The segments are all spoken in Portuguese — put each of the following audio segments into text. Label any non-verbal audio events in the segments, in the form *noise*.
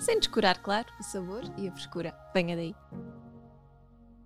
sem descurar, claro, o sabor e a frescura. Venha daí!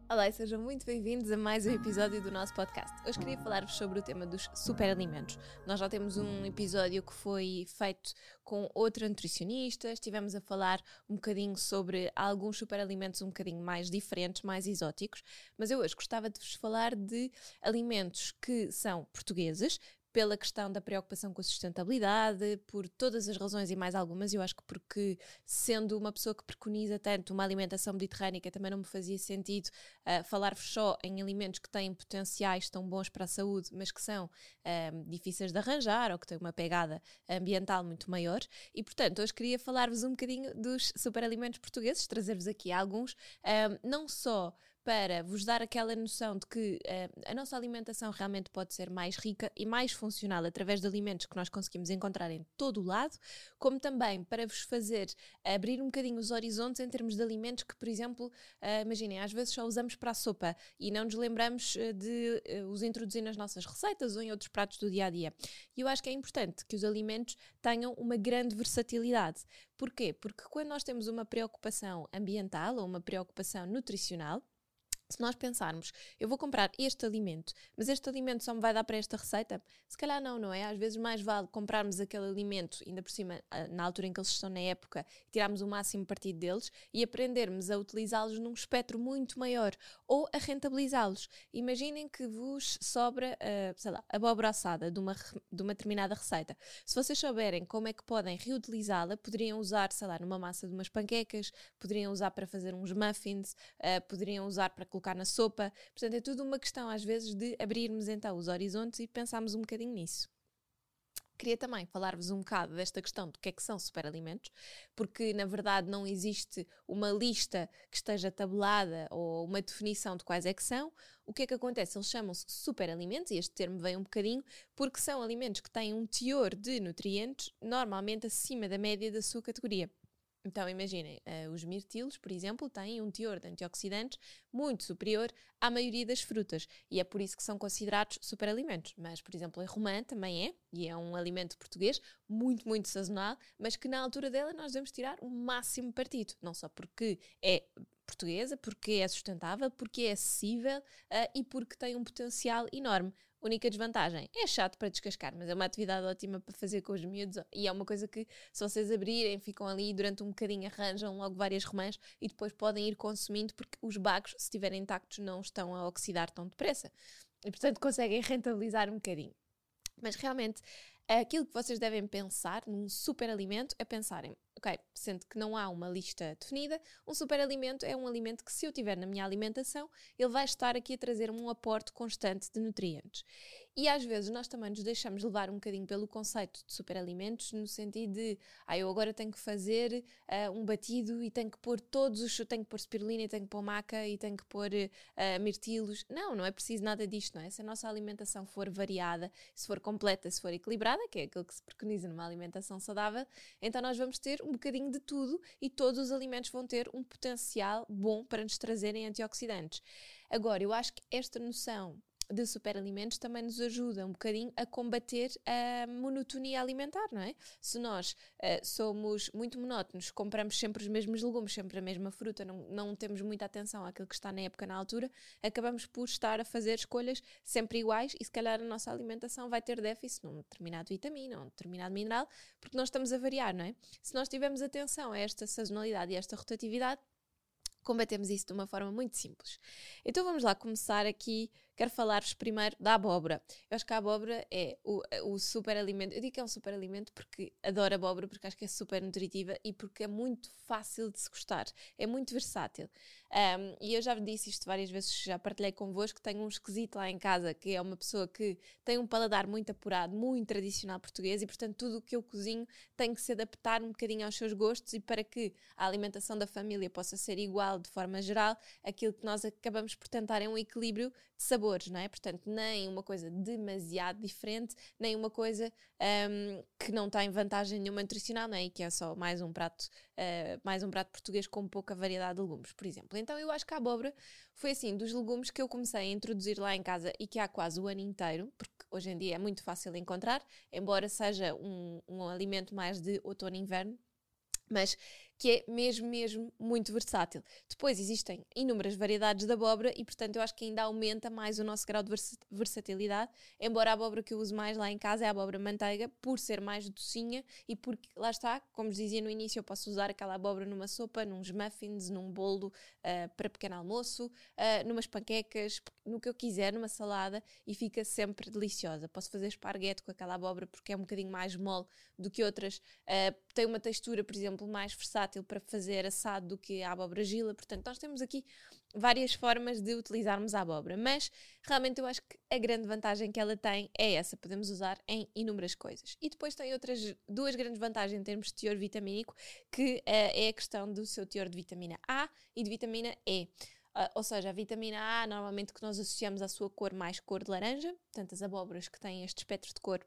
Olá e sejam muito bem-vindos a mais um episódio do nosso podcast. Hoje queria falar-vos sobre o tema dos superalimentos. Nós já temos um episódio que foi feito com outra nutricionista, estivemos a falar um bocadinho sobre alguns superalimentos um bocadinho mais diferentes, mais exóticos, mas eu hoje gostava de vos falar de alimentos que são portugueses, pela questão da preocupação com a sustentabilidade, por todas as razões e mais algumas. Eu acho que porque, sendo uma pessoa que preconiza tanto uma alimentação mediterrânica, também não me fazia sentido uh, falar-vos só em alimentos que têm potenciais tão bons para a saúde, mas que são uh, difíceis de arranjar ou que têm uma pegada ambiental muito maior. E, portanto, hoje queria falar-vos um bocadinho dos superalimentos portugueses, trazer-vos aqui alguns, uh, não só para vos dar aquela noção de que uh, a nossa alimentação realmente pode ser mais rica e mais funcional através de alimentos que nós conseguimos encontrar em todo o lado, como também para vos fazer abrir um bocadinho os horizontes em termos de alimentos que, por exemplo, uh, imaginem, às vezes só usamos para a sopa e não nos lembramos uh, de os introduzir nas nossas receitas ou em outros pratos do dia a dia. E eu acho que é importante que os alimentos tenham uma grande versatilidade. Porquê? Porque quando nós temos uma preocupação ambiental ou uma preocupação nutricional, se nós pensarmos, eu vou comprar este alimento, mas este alimento só me vai dar para esta receita, se calhar não, não é? Às vezes mais vale comprarmos aquele alimento, ainda por cima, ah, na altura em que eles estão na época, tirarmos o máximo partido deles e aprendermos a utilizá-los num espectro muito maior ou a rentabilizá-los. Imaginem que vos sobra, uh, sei lá, abóbora assada de uma, de uma determinada receita. Se vocês souberem como é que podem reutilizá-la, poderiam usar, sei lá, numa massa de umas panquecas, poderiam usar para fazer uns muffins, uh, poderiam usar para colocar na sopa. Portanto, é tudo uma questão, às vezes, de abrirmos então os horizontes e pensarmos um bocadinho nisso. Queria também falar-vos um bocado desta questão do que é que são superalimentos, porque na verdade não existe uma lista que esteja tabelada ou uma definição de quais é que são. O que é que acontece? Eles chamam-se superalimentos, e este termo vem um bocadinho, porque são alimentos que têm um teor de nutrientes normalmente acima da média da sua categoria. Então, imaginem, uh, os mirtilos, por exemplo, têm um teor de antioxidantes muito superior à maioria das frutas e é por isso que são considerados superalimentos. Mas, por exemplo, a romã também é, e é um alimento português muito, muito sazonal, mas que na altura dela nós devemos tirar o máximo partido, não só porque é portuguesa, porque é sustentável, porque é acessível uh, e porque tem um potencial enorme. Única desvantagem, é chato para descascar, mas é uma atividade ótima para fazer com os miúdos e é uma coisa que, se vocês abrirem, ficam ali durante um bocadinho, arranjam logo várias romãs e depois podem ir consumindo porque os bagos, se estiverem intactos, não estão a oxidar tão depressa. E, portanto, conseguem rentabilizar um bocadinho. Mas realmente, aquilo que vocês devem pensar num superalimento é pensarem, ok, sendo que não há uma lista definida, um superalimento é um alimento que, se eu tiver na minha alimentação, ele vai estar aqui a trazer um aporte constante de nutrientes. E às vezes nós também nos deixamos levar um bocadinho pelo conceito de superalimentos, no sentido de, ah, eu agora tenho que fazer uh, um batido e tenho que pôr todos os, tenho que pôr spirulina, e tenho que pôr maca e tenho que pôr uh, mirtilos. Não, não é preciso nada disto, não é? Se a nossa alimentação for variada, se for completa, se for equilibrada, que é aquilo que se preconiza numa alimentação saudável, então nós vamos ter um bocadinho de tudo e todos os alimentos vão ter um potencial bom para nos trazerem antioxidantes. Agora, eu acho que esta noção de superalimentos também nos ajuda um bocadinho a combater a monotonia alimentar, não é? Se nós uh, somos muito monótonos, compramos sempre os mesmos legumes, sempre a mesma fruta, não, não temos muita atenção àquilo que está na época, na altura, acabamos por estar a fazer escolhas sempre iguais e se calhar a nossa alimentação vai ter déficit num determinado vitamina, um determinado mineral, porque nós estamos a variar, não é? Se nós tivermos atenção a esta sazonalidade e a esta rotatividade, combatemos isso de uma forma muito simples. Então vamos lá começar aqui quero falar-vos primeiro da abóbora. Eu acho que a abóbora é o, o super alimento. Eu digo que é um super alimento porque adoro abóbora, porque acho que é super nutritiva e porque é muito fácil de se gostar. É muito versátil. Um, e eu já disse isto várias vezes, já partilhei convosco, tenho um esquisito lá em casa, que é uma pessoa que tem um paladar muito apurado, muito tradicional português e, portanto, tudo o que eu cozinho tem que se adaptar um bocadinho aos seus gostos e para que a alimentação da família possa ser igual de forma geral, aquilo que nós acabamos por tentar é um equilíbrio de sabores, não é? Portanto, nem uma coisa demasiado diferente, nem uma coisa um, que não tem vantagem nenhuma nutricional, não é? E que é só mais um prato, uh, mais um prato português com pouca variedade de legumes, por exemplo. Então, eu acho que a abóbora foi assim, dos legumes que eu comecei a introduzir lá em casa e que há quase o ano inteiro, porque hoje em dia é muito fácil encontrar, embora seja um, um alimento mais de outono e inverno, mas que é mesmo, mesmo muito versátil. Depois existem inúmeras variedades de abóbora e, portanto, eu acho que ainda aumenta mais o nosso grau de vers versatilidade. Embora a abóbora que eu uso mais lá em casa é a abóbora manteiga, por ser mais docinha e porque, lá está, como dizia no início, eu posso usar aquela abóbora numa sopa, nos muffins, num bolo uh, para pequeno almoço, uh, numas panquecas, no que eu quiser, numa salada e fica sempre deliciosa. Posso fazer esparguete com aquela abóbora porque é um bocadinho mais mole do que outras. Uh, tem uma textura, por exemplo, mais versátil para fazer assado do que a abóbora gila. Portanto, nós temos aqui várias formas de utilizarmos a abóbora, mas realmente eu acho que a grande vantagem que ela tem é essa, podemos usar em inúmeras coisas. E depois tem outras duas grandes vantagens em termos de teor vitamínico, que uh, é a questão do seu teor de vitamina A e de vitamina E. Uh, ou seja, a vitamina A, normalmente que nós associamos à sua cor mais cor de laranja, portanto as abóboras que têm este espectro de cor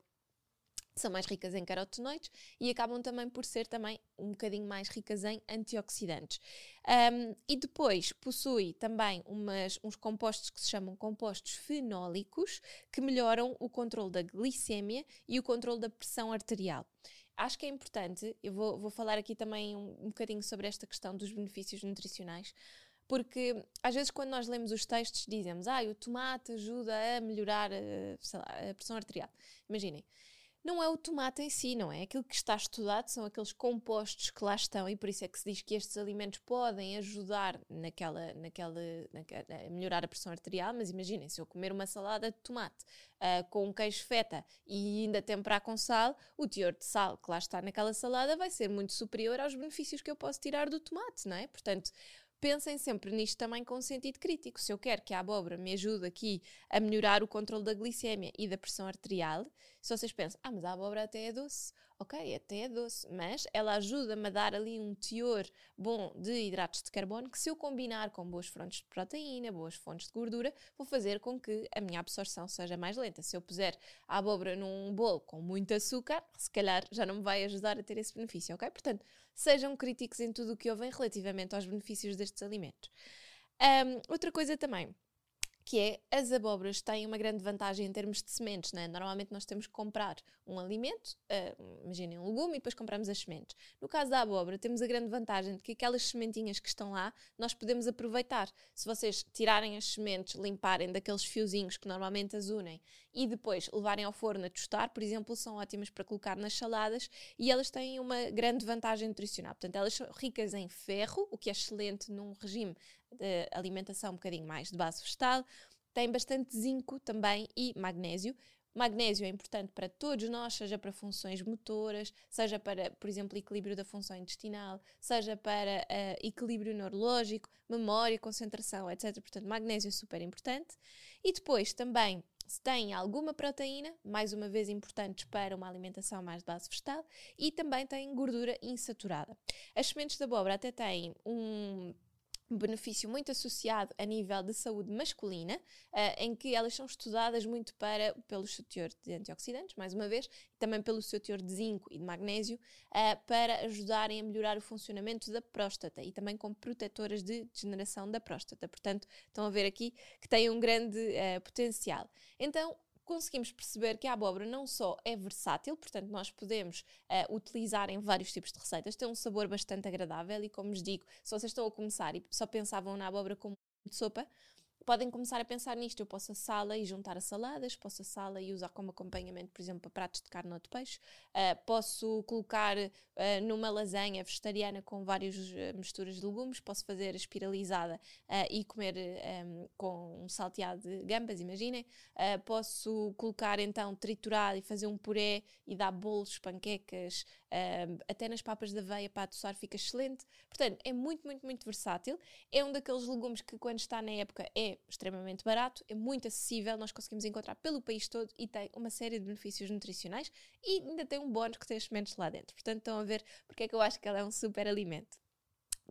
são mais ricas em carotenoides e acabam também por ser também um bocadinho mais ricas em antioxidantes. Um, e depois possui também umas, uns compostos que se chamam compostos fenólicos que melhoram o controle da glicemia e o controle da pressão arterial. Acho que é importante, eu vou, vou falar aqui também um, um bocadinho sobre esta questão dos benefícios nutricionais, porque às vezes quando nós lemos os textos dizemos ah, o tomate ajuda a melhorar eh, lá, a pressão arterial. Imaginem, não é o tomate em si, não é? Aquilo que está estudado são aqueles compostos que lá estão e por isso é que se diz que estes alimentos podem ajudar naquela, naquela, naquela a melhorar a pressão arterial, mas imaginem, se eu comer uma salada de tomate uh, com um queijo feta e ainda temperar com sal, o teor de sal que lá está naquela salada vai ser muito superior aos benefícios que eu posso tirar do tomate, não é? Portanto, pensem sempre nisto também com sentido crítico. Se eu quero que a abóbora me ajude aqui a melhorar o controle da glicemia e da pressão arterial, se vocês pensam, ah, mas a abóbora até é doce, ok, até é doce, mas ela ajuda-me a dar ali um teor bom de hidratos de carbono que se eu combinar com boas fontes de proteína, boas fontes de gordura, vou fazer com que a minha absorção seja mais lenta. Se eu puser a abóbora num bolo com muito açúcar, se calhar já não me vai ajudar a ter esse benefício, ok? Portanto, sejam críticos em tudo o que ouvem relativamente aos benefícios destes alimentos. Um, outra coisa também que é as abóboras têm uma grande vantagem em termos de sementes, né? Normalmente nós temos que comprar um alimento, uh, imaginem um legume, e depois compramos as sementes. No caso da abóbora, temos a grande vantagem de que aquelas sementinhas que estão lá, nós podemos aproveitar. Se vocês tirarem as sementes, limparem daqueles fiozinhos que normalmente as unem e depois levarem ao forno a tostar, por exemplo, são ótimas para colocar nas saladas e elas têm uma grande vantagem nutricional. Portanto, elas são ricas em ferro, o que é excelente num regime de alimentação um bocadinho mais de base vegetal. Tem bastante zinco também e magnésio. Magnésio é importante para todos nós, seja para funções motoras, seja para, por exemplo, equilíbrio da função intestinal, seja para uh, equilíbrio neurológico, memória, concentração, etc. Portanto, magnésio é super importante. E depois também se tem alguma proteína, mais uma vez importantes para uma alimentação mais de base vegetal, e também tem gordura insaturada. As sementes de abóbora até têm um benefício muito associado a nível de saúde masculina, uh, em que elas são estudadas muito para, pelo seu teor de antioxidantes, mais uma vez, também pelo seu teor de zinco e de magnésio, uh, para ajudarem a melhorar o funcionamento da próstata e também como protetoras de degeneração da próstata. Portanto, estão a ver aqui que tem um grande uh, potencial. Então, conseguimos perceber que a abóbora não só é versátil, portanto, nós podemos uh, utilizar em vários tipos de receitas, tem um sabor bastante agradável e, como vos digo, se vocês estão a começar e só pensavam na abóbora como de sopa, podem começar a pensar nisto. Eu posso assá-la e juntar a saladas, posso assá-la e usar como acompanhamento, por exemplo, para pratos de carne ou de peixe. Uh, posso colocar uh, numa lasanha vegetariana com várias uh, misturas de legumes. Posso fazer espiralizada e comer um, com um salteado de gambas, imaginem. posso colocar então triturado e fazer um puré e dar bolos, panquecas, até nas papas de aveia para adoçar fica excelente. Portanto, é muito, muito, muito versátil. É um daqueles legumes que quando está na época é extremamente barato, é muito acessível, nós conseguimos encontrar pelo país todo e tem uma série de benefícios nutricionais e ainda tem um bónus que tem as sementes lá dentro. Portanto, estão a ver porque é que eu acho que ela é um super alimento.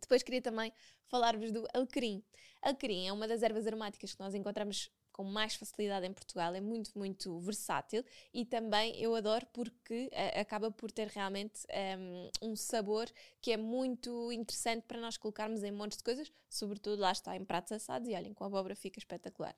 Depois queria também falar-vos do alecrim. Alecrim é uma das ervas aromáticas que nós encontramos com mais facilidade em Portugal, é muito, muito versátil e também eu adoro porque uh, acaba por ter realmente um, ehm, um, sabor que é muito interessante para nós colocarmos em montes de coisas, sobretudo lá está em pratos assados e olhem, com a abóbora fica espetacular.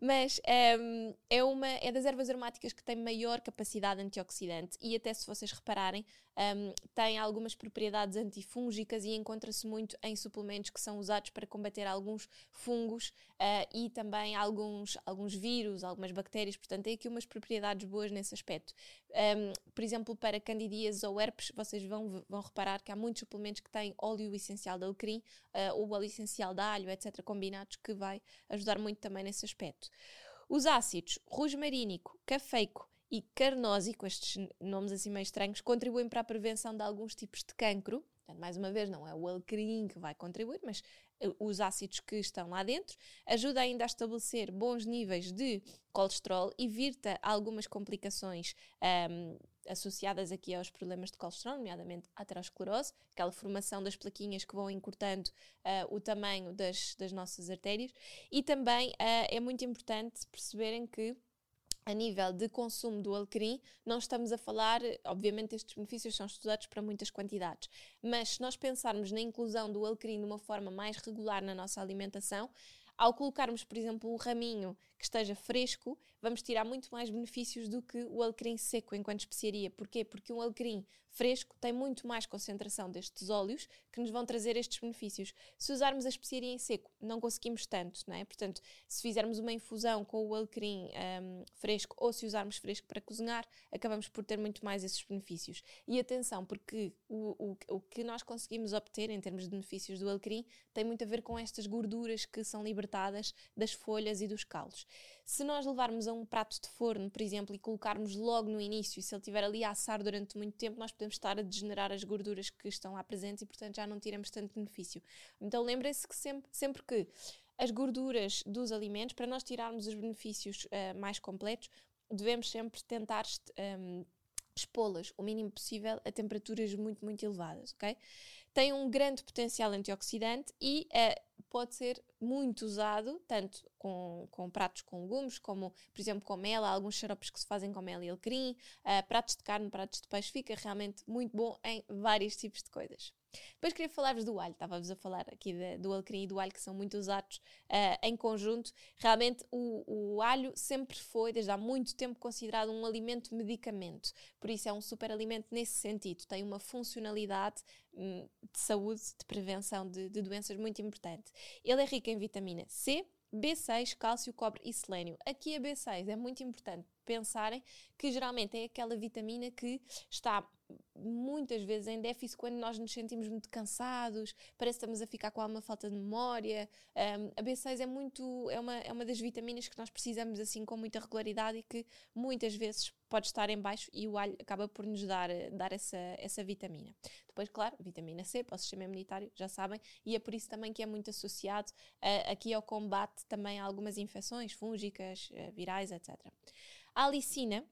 Mas um, ehm, é uma é das ervas aromáticas que tem maior capacidade antioxidante e até se vocês repararem, um, tem algumas propriedades antifúngicas e encontra-se muito em suplementos que são usados para combater alguns fungos uh, e também alguns, alguns vírus, algumas bactérias, portanto tem aqui umas propriedades boas nesse aspecto. Um, por exemplo, para candidíase ou herpes, vocês vão, vão reparar que há muitos suplementos que têm óleo essencial de alecrim uh, ou óleo essencial de alho, etc., combinados, que vai ajudar muito também nesse aspecto. Os ácidos rosmarínico, cafeico e carnósico, estes nomes assim meio estranhos, contribuem para a prevenção de alguns tipos de cancro. Portanto, mais uma vez, não é o alecrim que vai contribuir, mas eh, os ácidos que estão lá dentro. Ajuda ainda a estabelecer bons níveis de colesterol, evita algumas complicações um, associadas aqui aos problemas de colesterol, nomeadamente a aterosclerose, aquela formação das plaquinhas que vão encurtando uh, o tamanho das, das nossas artérias. E também uh, é muito importante perceberem que a nível de consumo do alecrim, não estamos a falar, obviamente estes benefícios são estudados para muitas quantidades, mas se nós pensarmos na inclusão do alecrim de uma forma mais regular na nossa alimentação, ao colocarmos, por exemplo, um raminho que esteja fresco, vamos tirar muito mais benefícios do que o alecrim seco enquanto especiaria. Porquê? Porque um alecrim fresco tem muito mais concentração destes óleos que nos vão trazer estes benefícios. Se usarmos a especiaria em seco, não conseguimos tanto, não é? Portanto, se fizermos uma infusão com o alecrim um, fresco ou se usarmos fresco para cozinhar, acabamos por ter muito mais esses benefícios. E atenção, porque o, o, o que nós conseguimos obter em termos de benefícios do alecrim tem muito a ver com estas gorduras que são libertadas das folhas e dos calos. Se nós levarmos a um prato de forno, por exemplo, e colocarmos logo no início, se ele estiver ali a assar durante muito tempo, nós podemos estar a degenerar as gorduras que estão lá presentes e, portanto, já não tiramos tanto benefício. Então, lembrem-se que sempre, sempre que as gorduras dos alimentos, para nós tirarmos os benefícios uh, mais completos, devemos sempre tentar um, ehm, expô-las o mínimo possível a temperaturas muito, muito elevadas, ok? Tem um grande potencial antioxidante e uh, pode ser muito usado, tanto com, com pratos com legumes, como, por exemplo, com mel, há alguns xaropes que se fazem com mel e alecrim, uh, pratos de carne, pratos de peixe, fica realmente muito bom em vários tipos de coisas. Depois queria falar-vos do alho, estava-vos a falar aqui de, do alecrim e do alho que são muito usados uh, em conjunto. Realmente o, o, alho sempre foi, desde há muito tempo, considerado um alimento medicamento, por isso é um super alimento nesse sentido, tem uma funcionalidade de saúde, de prevenção de, de doenças muito importante. Ele é rico em vitamina C, B6, cálcio, cobre e selênio. Aqui a B6 é muito importante pensarem que geralmente é aquela vitamina que está muitas vezes em déficit quando nós nos sentimos muito cansados, parece que estamos a ficar com alguma falta de memória. Um, a B6 é muito é uma, é uma das vitaminas que nós precisamos assim com muita regularidade e que muitas vezes pode estar em baixo e o alho acaba por nos dar, dar essa, essa vitamina. Depois, claro, vitamina C para o sistema imunitário, já sabem, e é por isso também que é muito associado uh, aqui ao combate também a algumas infecções fúngicas, uh, virais, etc. A alicina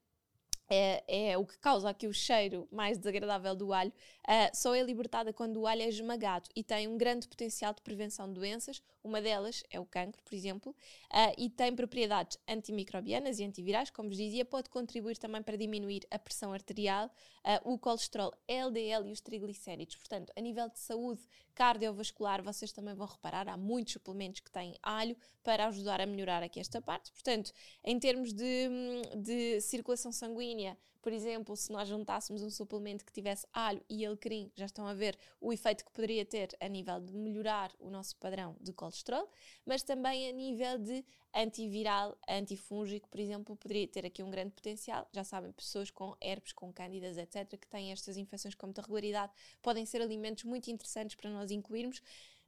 é, é, o que causa aqui o cheiro mais desagradável do alho, uh, só é libertada quando o alho é esmagado e tem um grande potencial de prevenção de doenças. Uma delas é o cancro, por exemplo, uh, e tem propriedades antimicrobianas e antivirais, como vos dizia, pode contribuir também para diminuir a pressão arterial, uh, o colesterol LDL e os triglicéridos. Portanto, a nível de saúde cardiovascular, vocês também vão reparar, há muitos suplementos que têm alho para ajudar a melhorar aqui esta parte. Portanto, em termos de, de circulação sanguínea, por exemplo, se nós juntássemos um suplemento que tivesse alho e alecrim, já estão a ver o efeito que poderia ter a nível de melhorar o nosso padrão de colesterol, mas também a nível de antiviral, antifúngico, por exemplo, poderia ter aqui um grande potencial. Já sabem, pessoas com herpes, com cândidas, etc., que têm estas infecções com muita regularidade, podem ser alimentos muito interessantes para nós incluirmos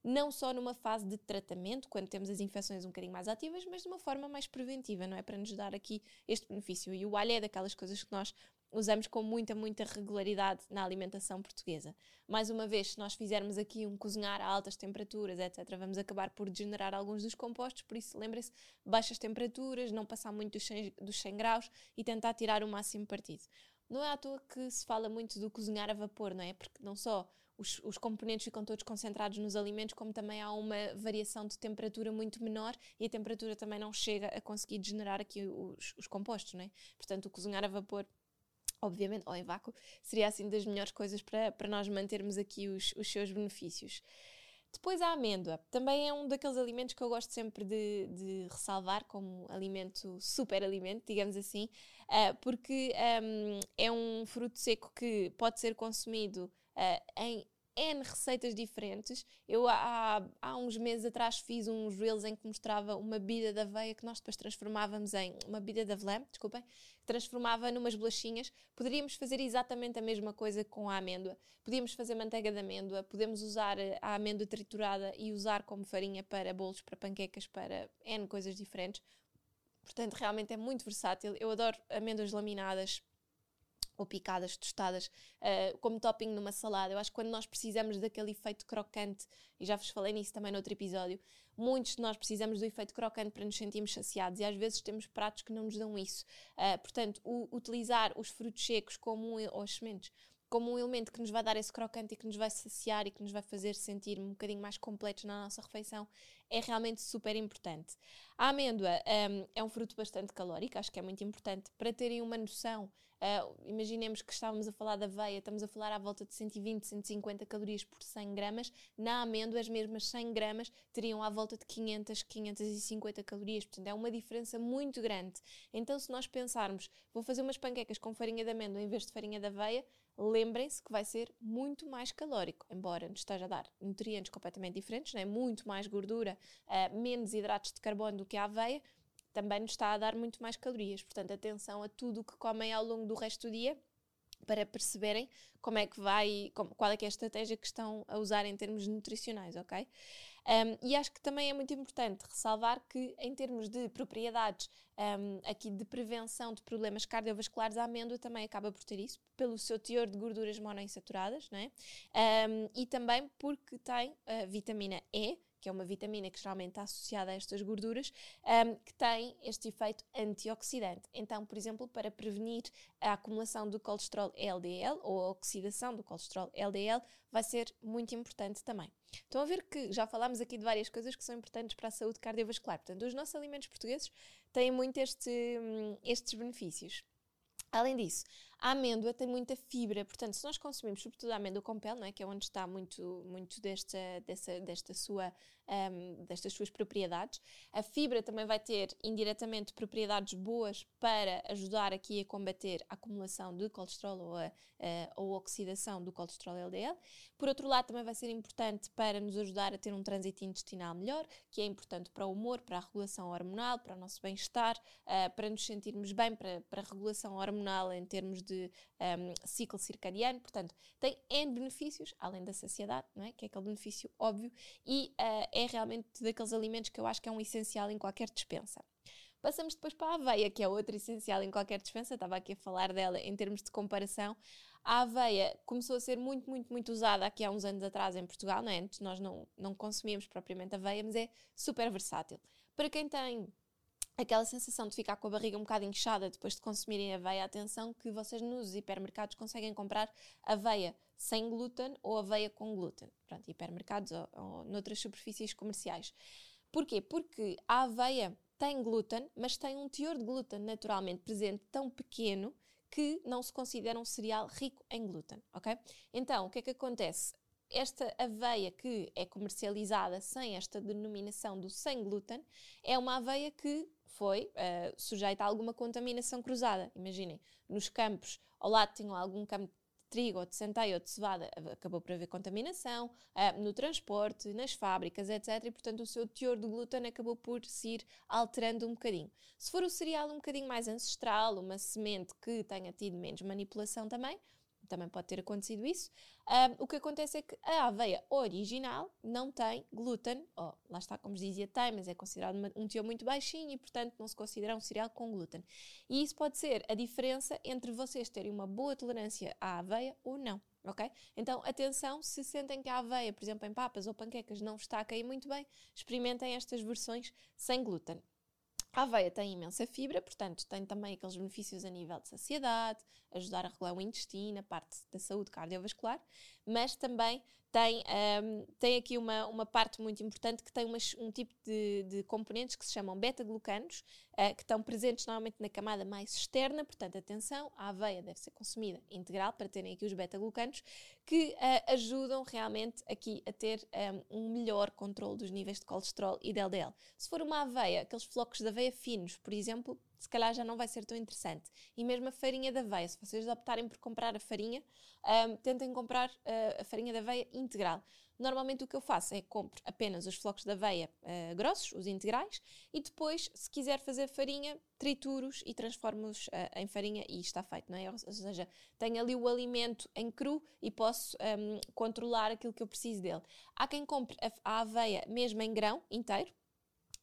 não só numa fase de tratamento, quando temos as infecções um bocadinho mais ativas, mas de uma forma mais preventiva, não é? Para nos dar aqui este benefício. E o alho é daquelas coisas que nós usamos com muita, muita regularidade na alimentação portuguesa. Mais uma vez, se nós fizermos aqui um cozinhar a altas temperaturas, etc., vamos acabar por degenerar alguns dos compostos, por isso lembrem-se, baixas temperaturas, não passar muito dos 100, dos 100 graus e tentar tirar o máximo partido. Não é à toa que se fala muito do cozinhar a vapor, não é? Porque não só os, os, componentes ficam todos concentrados nos alimentos, como também há uma variação de temperatura muito menor e a temperatura também não chega a conseguir degenerar aqui os, os compostos, né? Portanto, o cozinhar a vapor obviamente, ou em vácuo, seria assim das melhores coisas para, para nós mantermos aqui os, os seus benefícios. Depois a amêndoa, também é um daqueles alimentos que eu gosto sempre de, de ressalvar como alimento, super alimento, digamos assim, uh, porque um, é um fruto seco que pode ser consumido uh, em N receitas diferentes. Eu há, há uns meses atrás fiz uns reels em que mostrava uma bebida de aveia que nós depois transformávamos em uma bebida de avelã, desculpem, transformava numas bolachinhas. Poderíamos fazer exatamente a mesma coisa com a amêndoa. Podíamos fazer manteiga de amêndoa, podemos usar a amêndoa triturada e usar como farinha para bolos, para panquecas, para N coisas diferentes. Portanto, realmente é muito versátil. Eu adoro amêndoas laminadas, ou picadas, tostadas, uh, como topping numa salada. Eu acho que quando nós precisamos daquele efeito crocante, e já vos falei nisso também no outro episódio, muitos de nós precisamos do efeito crocante para nos sentirmos saciados e às vezes temos pratos que não nos dão isso. Uh, portanto, o, utilizar os frutos secos como um, ou as sementes como um elemento que nos vai dar esse crocante e que nos vai saciar e que nos vai fazer sentir um bocadinho mais completos na nossa refeição é realmente super importante. A amêndoa um, é um fruto bastante calórico, acho que é muito importante para terem uma noção Uh, imaginemos que estávamos a falar da aveia, estamos a falar à volta de 120, 150 calorias por 100 gramas. Na amêndoa, as mesmas 100 gramas teriam à volta de 500, 550 calorias. Portanto, é uma diferença muito grande. Então, se nós pensarmos, vou fazer umas panquecas com farinha de amêndoa em vez de farinha de aveia, lembrem-se que vai ser muito mais calórico, embora nos esteja a dar nutrientes completamente diferentes, né? muito mais gordura, uh, menos hidratos de carbono do que a aveia, também nos está a dar muito mais calorias. Portanto, atenção a tudo o que comem ao longo do resto do dia para perceberem como é que vai, qual é que é a estratégia que estão a usar em termos nutricionais, ok? Um, e acho que também é muito importante ressalvar que, em termos de propriedades um, aqui de prevenção de problemas cardiovasculares, a amêndoa também acaba por ter isso, pelo seu teor de gorduras monoinsaturadas, não é? Um, e também porque tem a vitamina E, que é uma vitamina que geralmente está associada a estas gorduras, um, que tem este efeito antioxidante. Então, por exemplo, para prevenir a acumulação do colesterol LDL ou a oxidação do colesterol LDL, vai ser muito importante também. Estão a ver que já falámos aqui de várias coisas que são importantes para a saúde cardiovascular. Portanto, os nossos alimentos portugueses têm muito este, hum, estes benefícios. Além disso, a amêndoa tem muita fibra, portanto, se nós consumimos sobretudo a amêndoa com pele, não é? que é onde está muito, muito desta, dessa, desta sua, um, destas suas propriedades, a fibra também vai ter indiretamente propriedades boas para ajudar aqui a combater a acumulação de colesterol ou a, a oxidação do colesterol LDL. Por outro lado, também vai ser importante para nos ajudar a ter um trânsito intestinal melhor, que é importante para o humor, para a regulação hormonal, para o nosso bem-estar, uh, para nos sentirmos bem, para, para a regulação hormonal em termos de um, ciclo circadiano, portanto, tem N benefícios, além da saciedade, não é? que é aquele benefício óbvio, e uh, é realmente daqueles alimentos que eu acho que é um essencial em qualquer dispensa. Passamos depois para a aveia, que é outra essencial em qualquer dispensa, estava aqui a falar dela em termos de comparação. A aveia começou a ser muito, muito, muito usada aqui há uns anos atrás em Portugal, não é? Antes nós não, não consumíamos propriamente aveia, mas é super versátil. Para quem tem aquela sensação de ficar com a barriga um bocado inchada depois de consumirem aveia, atenção que vocês nos hipermercados conseguem comprar aveia sem glúten ou aveia com glúten. Pronto, hipermercados ou, ou noutras superfícies comerciais. Porquê? Porque a aveia tem glúten, mas tem um teor de glúten naturalmente presente tão pequeno que não se considera um cereal rico em glúten, ok? Então, o que é que acontece? esta aveia que é comercializada sem esta denominação do sem glúten é uma aveia que foi uh, sujeita a alguma contaminação cruzada. Imaginem, nos campos ao lado tinham algum campo trigo ou de centeio ou de cevada, acabou por haver contaminação, uh, no transporte, nas fábricas, etc. E, portanto, o seu teor de glúten acabou por se ir alterando um bocadinho. Se for o cereal um bocadinho mais ancestral, uma semente que tenha tido menos manipulação também, também pode ter acontecido isso. Um, o que acontece é que a aveia original não tem glúten, oh, lá está, como dizia, tem, mas é considerado uma, um teor muito baixinho e, portanto, não se considera um cereal com glúten. E isso pode ser a diferença entre vocês terem uma boa tolerância à aveia ou não. Ok? Então, atenção, se sentem que a aveia, por exemplo, em papas ou panquecas, não está a cair muito bem, experimentem estas versões sem glúten. A aveia tem imensa fibra, portanto, tem também aqueles benefícios a nível de saciedade, ajudar a regular o intestino, a parte da saúde cardiovascular, mas também tem, um, tem aqui uma, uma parte muito importante que tem umas, um tipo de, de componentes que se chamam beta-glucanos, uh, que estão presentes normalmente na camada mais externa, portanto, atenção, a aveia deve ser consumida integral para terem aqui os beta-glucanos, que uh, ajudam realmente aqui a ter um, um melhor controle dos níveis de colesterol e de LDL. Se for uma aveia, aqueles flocos de aveia finos, por exemplo, se calhar já não vai ser tão interessante. E mesmo a farinha da aveia, se vocês optarem por comprar a farinha, um, tentem comprar uh, a farinha da aveia integral. Normalmente o que eu faço é compro apenas os flocos de aveia uh, grossos, os integrais, e depois, se quiser fazer farinha, trituro-os e transformo-os uh, em farinha e está feito, não é? Ou seja, tenho ali o alimento em cru e posso um, controlar aquilo que eu preciso dele. Há quem compre a, a aveia mesmo em grão inteiro,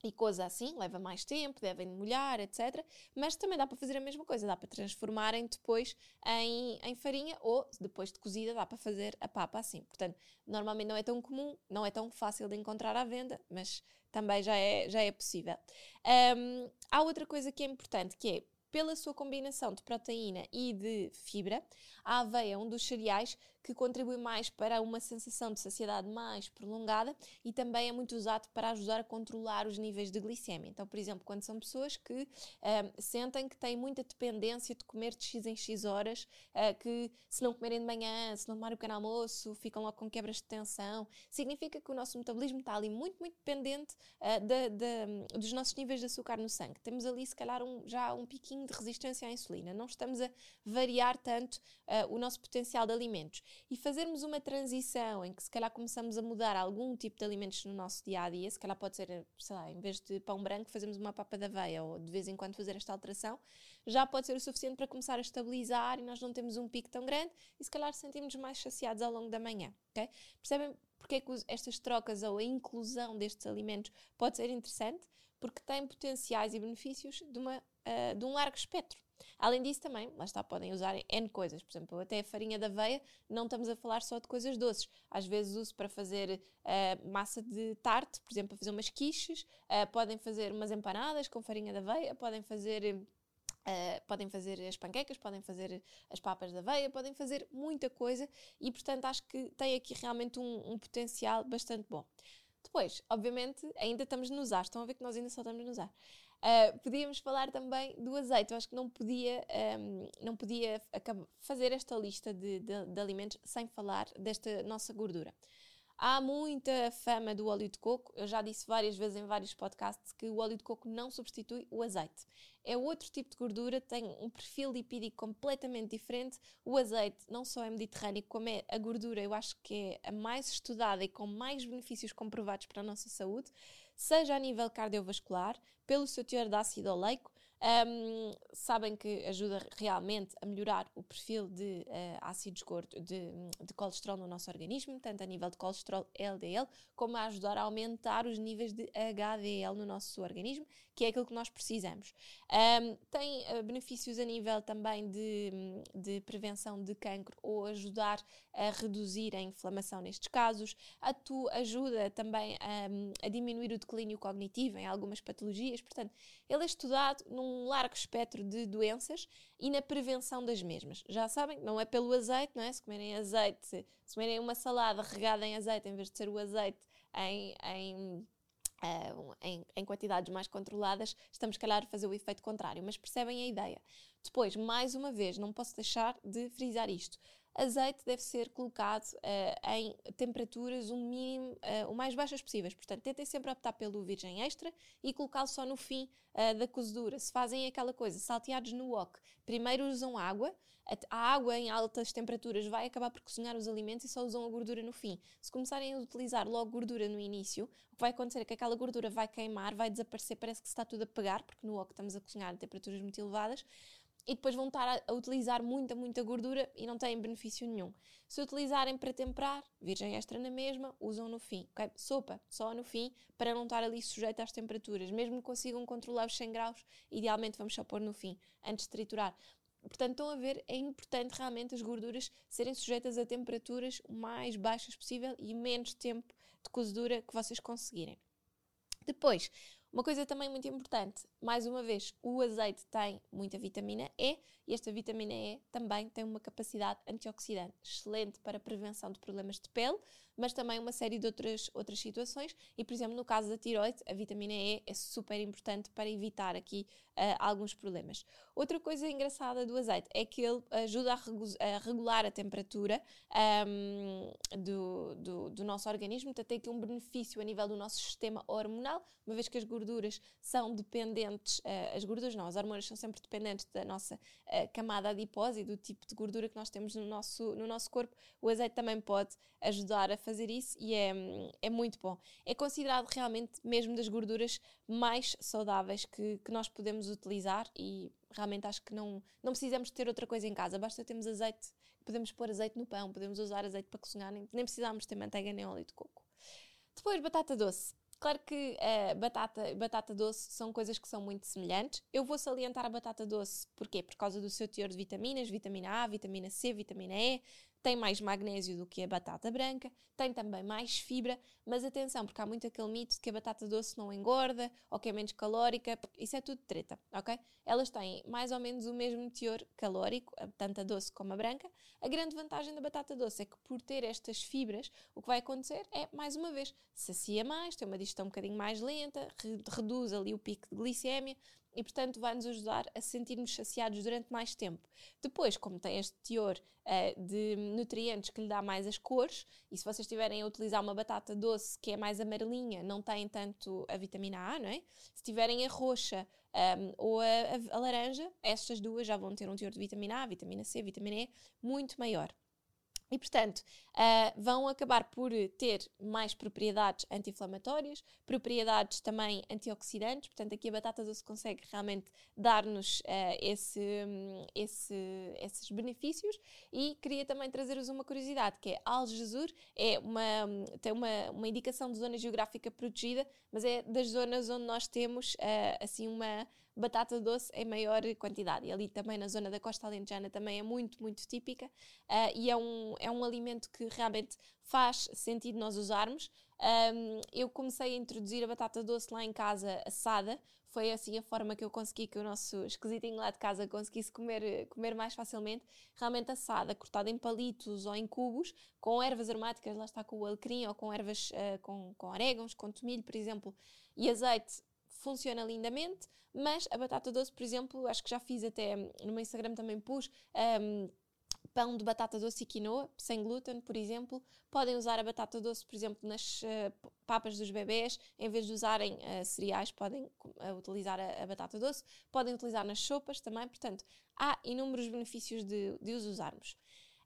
e coisa assim, leva mais tempo, devem molhar, etc. Mas também dá para fazer a mesma coisa, dá para transformarem depois em, em farinha ou, depois de cozida, dá para fazer a papa assim. Portanto, normalmente não é tão comum, não é tão fácil de encontrar à venda, mas também já é, já é possível. Um, há outra coisa que é importante, que é pela sua combinação de proteína e de fibra, a aveia é um dos cereais que contribui mais para uma sensação de saciedade mais prolongada e também é muito usado para ajudar a controlar os níveis de glicemia. Então, por exemplo, quando são pessoas que uh, sentem que têm muita dependência de comer de x em x horas, uh, que se não comerem de manhã, se não tomarem o pequeno almoço, ficam logo com quebras de tensão, significa que o nosso metabolismo está ali muito, muito dependente uh, de, de, dos nossos níveis de açúcar no sangue. Temos ali, se calhar, um, já um piquinho de resistência à insulina. Não estamos a variar tanto uh, o nosso potencial de alimentos. E fazermos uma transição em que se calhar começamos a mudar algum tipo de alimentos no nosso dia a dia, se calhar pode ser, sei lá, em vez de pão branco, fazemos uma papa da aveia ou de vez em quando fazer esta alteração, já pode ser o suficiente para começar a estabilizar e nós não temos um pico tão grande e se calhar sentimos mais saciados ao longo da manhã. Okay? Percebem porque é que estas trocas ou a inclusão destes alimentos pode ser interessante? Porque tem potenciais e benefícios de uma uh, de um largo espectro. Além disso, também, lá está, podem usar N coisas. Por exemplo, até a farinha de aveia, não estamos a falar só de coisas doces. Às vezes uso para fazer uh, massa de tarte, por exemplo, para fazer umas quiches. Uh, podem fazer umas empanadas com farinha de aveia. Podem fazer... Uh, podem fazer as panquecas, podem fazer as papas de aveia, podem fazer muita coisa e, portanto, acho que tem aqui realmente um, um potencial bastante bom. Depois, obviamente, ainda estamos no usar. Estão a ver que nós ainda só estamos no usar. Uh, podíamos falar também do azeite. Eu acho que não podia, um, não podia fazer esta lista de, de, de alimentos sem falar desta nossa gordura. Há muita fama do óleo de coco. Eu já disse várias vezes em vários podcasts que o óleo de coco não substitui o azeite. É outro tipo de gordura, tem um perfil lipídico completamente diferente. O azeite não só é mediterrâneo, como é a gordura, eu acho que é a mais estudada e com mais benefícios comprovados para a nossa saúde, seja a nível cardiovascular, pelo seu teor de ácido oleico, um, sabem que ajuda realmente a melhorar o perfil de uh, ácidos gordos, de, de, colesterol no nosso organismo, tanto a nível de colesterol LDL, como a ajudar a aumentar os níveis de HDL no nosso organismo, que é aquilo que nós precisamos. Um, tem uh, benefícios a nível também de, de prevenção de cancro ou ajudar a reduzir a inflamação nestes casos. Atu ajuda também a, a diminuir o declínio cognitivo em algumas patologias. Portanto, ele é estudado num largo espectro de doenças e na prevenção das mesmas. Já sabem, não é pelo azeite, não é? Se comerem azeite, se comerem uma salada regada em azeite, em vez de ser o azeite em, em Uh, em, em, quantidades mais controladas, estamos, calhar, a fazer o efeito contrário, mas percebem a ideia. Depois, mais uma vez, não posso deixar de frisar isto. Azeite deve ser colocado uh, em temperaturas o mínimo, uh, o mais baixas possíveis. Portanto, tentem sempre optar pelo virgem extra e colocá-lo só no fim uh, da cozedura. Se fazem aquela coisa, salteados no wok, primeiro usam água, a, água em altas temperaturas vai acabar por cozinhar os alimentos e só usam a gordura no fim. Se começarem a utilizar logo gordura no início, o que vai acontecer é que aquela gordura vai queimar, vai desaparecer, parece que se está tudo a pegar, porque no wok estamos a cozinhar a temperaturas muito elevadas e depois vão estar a, a, utilizar muita, muita gordura e não têm benefício nenhum. Se utilizarem para temperar, virgem extra na mesma, usam no fim. Okay? Sopa, só no fim, para não estar ali sujeito às temperaturas. Mesmo que consigam controlar os 100 graus, idealmente vamos só pôr no fim, antes de triturar. Portanto, estão a ver, é importante realmente as gorduras serem sujeitas a temperaturas o mais baixas possível e menos tempo de cozedura que vocês conseguirem. Depois, uma coisa também muito importante, mais uma vez, o azeite tem muita vitamina E e esta vitamina E também tem uma capacidade antioxidante excelente para a prevenção de problemas de pele, mas também uma série de outras, outras situações. E, por exemplo, no caso da tiroide, a vitamina E é super importante para evitar aqui uh, alguns problemas. Outra coisa engraçada do azeite é que ele ajuda a, a regular a temperatura um, do, do, do, nosso organismo, portanto, tem aqui um benefício a nível do nosso sistema hormonal, uma vez que as gorduras são dependentes, uh, as gorduras não, as hormonas são sempre dependentes da nossa uh, camada adiposa e do tipo de gordura que nós temos no nosso, no nosso corpo, o azeite também pode ajudar a fazer isso e é, é muito bom. É considerado realmente mesmo das gorduras mais saudáveis que, que nós podemos utilizar e realmente acho que não, não precisamos ter outra coisa em casa, basta termos azeite, podemos pôr azeite no pão, podemos usar azeite para cozinhar, nem, nem precisamos ter manteiga nem óleo de coco. Depois, batata doce. Claro que uh, batata batata doce são coisas que são muito semelhantes. Eu vou salientar a batata doce, porquê? Por causa do seu teor de vitaminas, vitamina A, vitamina C, vitamina E, tem mais magnésio do que a batata branca, tem também mais fibra, mas atenção, porque há muito aquele mito de que a batata doce não engorda ou que é menos calórica, isso é tudo treta, ok? Elas têm mais ou menos o mesmo teor calórico, tanto a doce como a branca. A grande vantagem da batata doce é que por ter estas fibras, o que vai acontecer é, mais uma vez, sacia mais, tem uma digestão um bocadinho mais lenta, reduz ali o pico de glicémia, e, portanto, vai-nos ajudar a sentir-nos saciados durante mais tempo. Depois, como tem este teor uh, de nutrientes que lhe dá mais as cores, e se vocês estiverem a utilizar uma batata doce que é mais amarelinha, não tem tanto a vitamina A, não é? Se tiverem a roxa um, ehm, ou a, a, a laranja, estas duas já vão ter um teor de vitamina A, vitamina C, vitamina E muito maior. E, portanto, uh, vão acabar por ter mais propriedades anti-inflamatórias, propriedades também antioxidantes. Portanto, aqui a batata doce consegue realmente dar-nos uh, esse, esse, esses benefícios. E queria também trazer-vos uma curiosidade, que é Algesur é uma, tem uma, uma indicação de zona geográfica protegida, mas é das zonas onde nós temos uh, assim uma batata doce em maior quantidade. E ali também na zona da costa alentejana também é muito, muito típica uh, e é um, é um alimento que realmente faz sentido nós usarmos. Um, eu comecei a introduzir a batata doce lá em casa assada, foi assim a forma que eu consegui que o nosso esquisitinho lá de casa conseguisse comer, comer mais facilmente. Realmente assada, cortada em palitos ou em cubos, com ervas aromáticas, lá está com o alecrim ou com ervas uh, com, com orégãos, com tomilho, por exemplo, e azeite funciona lindamente, mas a batata doce, por exemplo, acho que já fiz até no meu Instagram também pus. Um, pão de batata doce e quinoa, sem glúten, por exemplo. Podem usar a batata doce, por exemplo, nas uh, papas dos bebés. Em vez de usarem uh, cereais, podem uh, utilizar a, a, batata doce. Podem utilizar nas sopas também. Portanto, há inúmeros benefícios de, de os usarmos.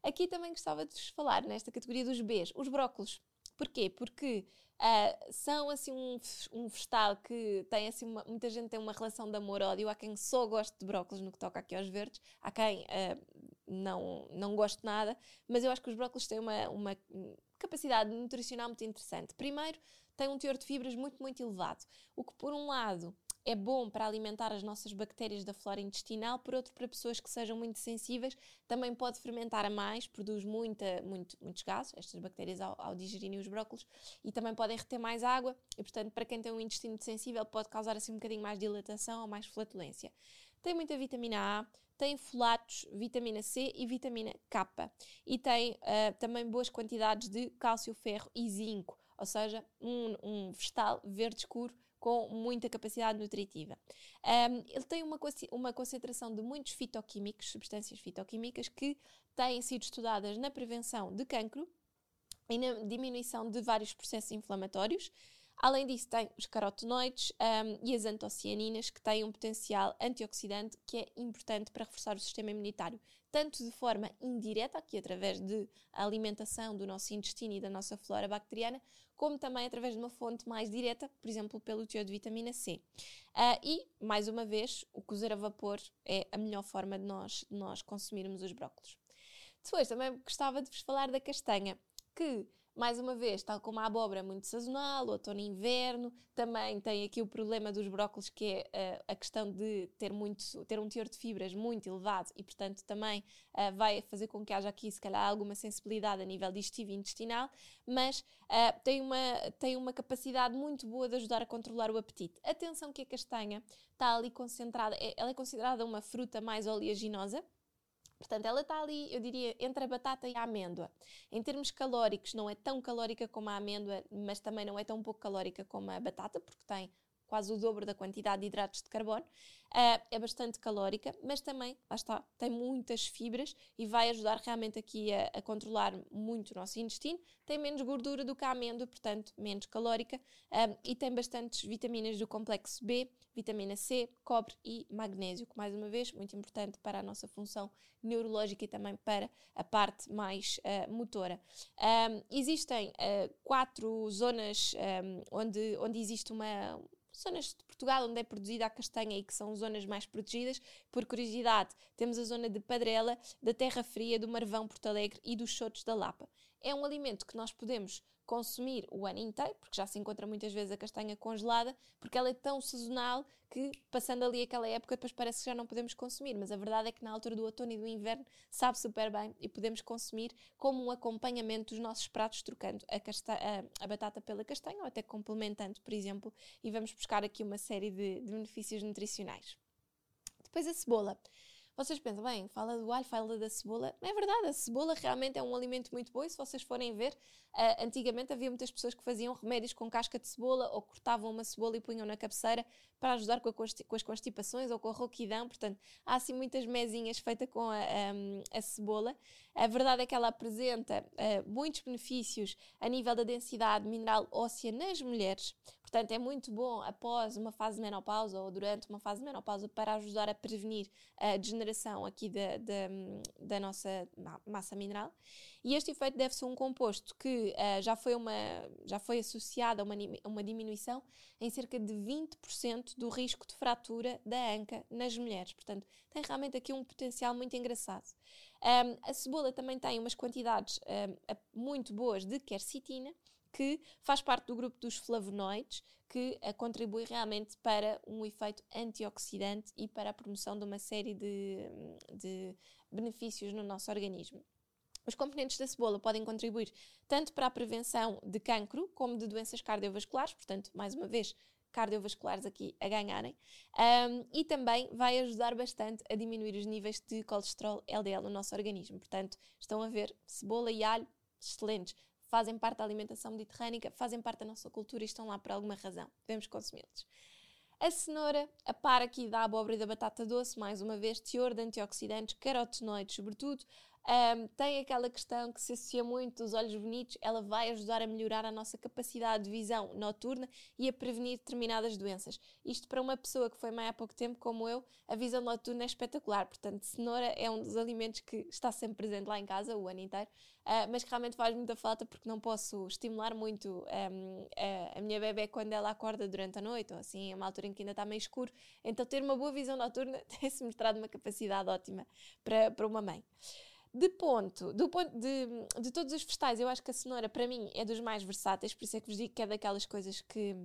Aqui também gostava de vos falar, nesta categoria dos Bs, os brócolos. Porquê? Porque uh, são assim um, um vegetal que tem assim uma, muita gente tem uma relação de amor-ódio. Há quem só goste de brócolis no que toca aqui aos verdes, há quem uh, não, não goste nada, mas eu acho que os brócolis têm uma, uma capacidade nutricional muito interessante. Primeiro, tem um teor de fibras muito, muito elevado, o que por um lado é bom para alimentar as nossas bactérias da flora intestinal, por outro, para pessoas que sejam muito sensíveis, também pode fermentar a mais, produz muita, muito, muitos gases, estas bactérias ao, ao digerirem os brócolos, e também podem reter mais água, e portanto, para quem tem um intestino sensível, pode causar assim um bocadinho mais dilatação ou mais flatulência. Tem muita vitamina A, tem folatos, vitamina C e vitamina K. E tem uh, também boas quantidades de cálcio, ferro e zinco, ou seja, um, um vegetal verde escuro com muita capacidade nutritiva. Um, ele tem uma, uma concentração de muitos fitoquímicos, substâncias fitoquímicas, que têm sido estudadas na prevenção de cancro e na diminuição de vários processos inflamatórios. Além disso, tem os carotenoides um, e as antocianinas, que têm um potencial antioxidante que é importante para reforçar o sistema imunitário, tanto de forma indireta, aqui através de alimentação do nosso intestino e da nossa flora bacteriana, como também através de uma fonte mais direta, por exemplo, pelo teor de vitamina C. Uh, e, mais uma vez, o cozer a vapor é a melhor forma de nós, de nós consumirmos os brócolos. Depois, também gostava de vos falar da castanha, que mais uma vez, tal como a abóbora, é muito sazonal, outono e inverno. Também tem aqui o problema dos brócolos, que é uh, a questão de ter, muito, ter um teor de fibras muito elevado e, portanto, também uh, vai fazer com que haja aqui, se calhar, alguma sensibilidade a nível digestivo e intestinal, mas uh, tem, uma, tem uma capacidade muito boa de ajudar a controlar o apetite. Atenção que a castanha está ali concentrada, é, ela é considerada uma fruta mais oleaginosa, Portanto, ela está ali, eu diria, entre a batata e a amêndoa. Em termos calóricos, não é tão calórica como a amêndoa, mas também não é tão pouco calórica como a batata, porque tem quase o dobro da quantidade de hidratos de carbono. Uh, é bastante calórica, mas também, lá está, tem muitas fibras e vai ajudar realmente aqui a, a, controlar muito o nosso intestino. Tem menos gordura do que a amêndoa, portanto, menos calórica. Uh, e tem bastantes vitaminas do complexo B, vitamina C, cobre e magnésio, que mais uma vez, muito importante para a nossa função neurológica e também para a parte mais uh, motora. Um, existem quatro zonas um, onde, onde existe uma zonas de Portugal onde é produzida a castanha e que são zonas mais protegidas. Por curiosidade, temos a zona de Padrela, da Terra Fria, do Marvão Porto Alegre e dos Chotos da Lapa. É um alimento que nós podemos consumir o ano inteiro, porque já se encontra muitas vezes a castanha congelada, porque ela é tão sazonal que, passando ali aquela época, depois parece que já não podemos consumir. Mas a verdade é que na altura do outono e do inverno sabe super bem e podemos consumir como um acompanhamento dos nossos pratos, trocando a, a, a batata pela castanha ou até complementando, por exemplo, e vamos buscar aqui uma série de, de benefícios nutricionais. Depois a cebola. Vocês pensam, bem, fala do alho, fala da cebola. É verdade, a cebola realmente é um alimento muito bom e se vocês forem ver, uh, antigamente havia muitas pessoas que faziam remédios com casca de cebola ou cortavam uma cebola e punham na cabeceira para ajudar com, a com as constipações ou com a rouquidão. Portanto, há assim muitas mesinhas feitas com a, a, a, cebola. A verdade é que ela apresenta uh, muitos benefícios a nível da densidade mineral óssea nas mulheres. Portanto, é muito bom após uma fase de menopausa ou durante uma fase de menopausa para ajudar a prevenir a degeneração aqui da, da, da nossa massa mineral. E este efeito deve ser um composto que uh, já, foi uma, já foi associado a uma, uma diminuição em cerca de 20% do risco de fratura da anca nas mulheres. Portanto, tem realmente aqui um potencial muito engraçado. Um, a cebola também tem umas quantidades um, muito boas de quercetina, que faz parte do grupo dos flavonoides, que contribui realmente para um efeito antioxidante e para a promoção de uma série de, de benefícios no nosso organismo. Os componentes da cebola podem contribuir tanto para a prevenção de cancro como de doenças cardiovasculares, portanto, mais uma vez, cardiovasculares aqui a ganharem, um, e também vai ajudar bastante a diminuir os níveis de colesterol LDL no nosso organismo. Portanto, estão a ver cebola e alho excelentes fazem parte da alimentação mediterrânica, fazem parte da nossa cultura e estão lá por alguma razão. Devemos consumi-los. A cenoura, a par aqui da abóbora e da batata doce, mais uma vez, teor de antioxidantes, carotenoides, sobretudo, um, tem aquela questão que se associa muito dos olhos bonitos, ela vai ajudar a melhorar a nossa capacidade de visão noturna e a prevenir determinadas doenças. Isto para uma pessoa que foi mãe há pouco tempo, como eu, a visão noturna é espetacular. Portanto, cenoura é um dos alimentos que está sempre presente lá em casa o ano inteiro, uh, mas que realmente faz muita falta porque não posso estimular muito um, a, a minha bebê quando ela acorda durante a noite, ou assim, é uma altura em que ainda está meio escuro. Então, ter uma boa visão noturna *laughs* tem-se mostrado uma capacidade ótima para, para uma mãe. De ponto, do ponto de, de todos os vegetais, eu acho que a cenoura, para mim, é dos mais versáteis, por isso é que vos digo que é daquelas coisas que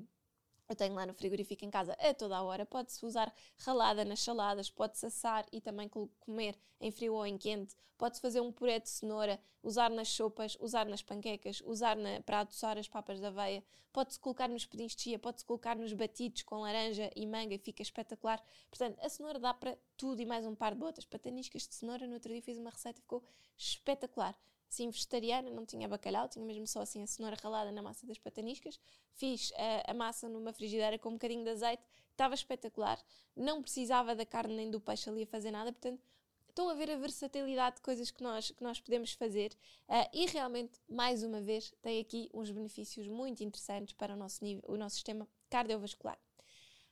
eu tenho lá no frigorífico em casa a toda a hora. Pode-se usar ralada nas saladas, pode-se assar e também comer em frio ou em quente. Pode-se fazer um puré de cenoura, usar nas sopas, usar nas panquecas, usar na, para adoçar as papas da aveia. Pode-se colocar nos pudins de chia, pode-se colocar nos batidos com laranja e manga fica espetacular. Portanto, a cenoura dá para tudo e mais um par de botas. Pataniscas de cenoura, no outro dia fiz uma receita e ficou espetacular sim vegetariana, não tinha bacalhau, tinha mesmo só assim a cenoura ralada na massa das pataniscas. Fiz a, a massa numa frigideira com um bocadinho de azeite, estava espetacular. Não precisava da carne nem do peixe ali a fazer nada, portanto, estão a ver a versatilidade de coisas que nós, que nós podemos fazer uh, e realmente, mais uma vez, tem aqui uns benefícios muito interessantes para o nosso, nível, o nosso sistema cardiovascular.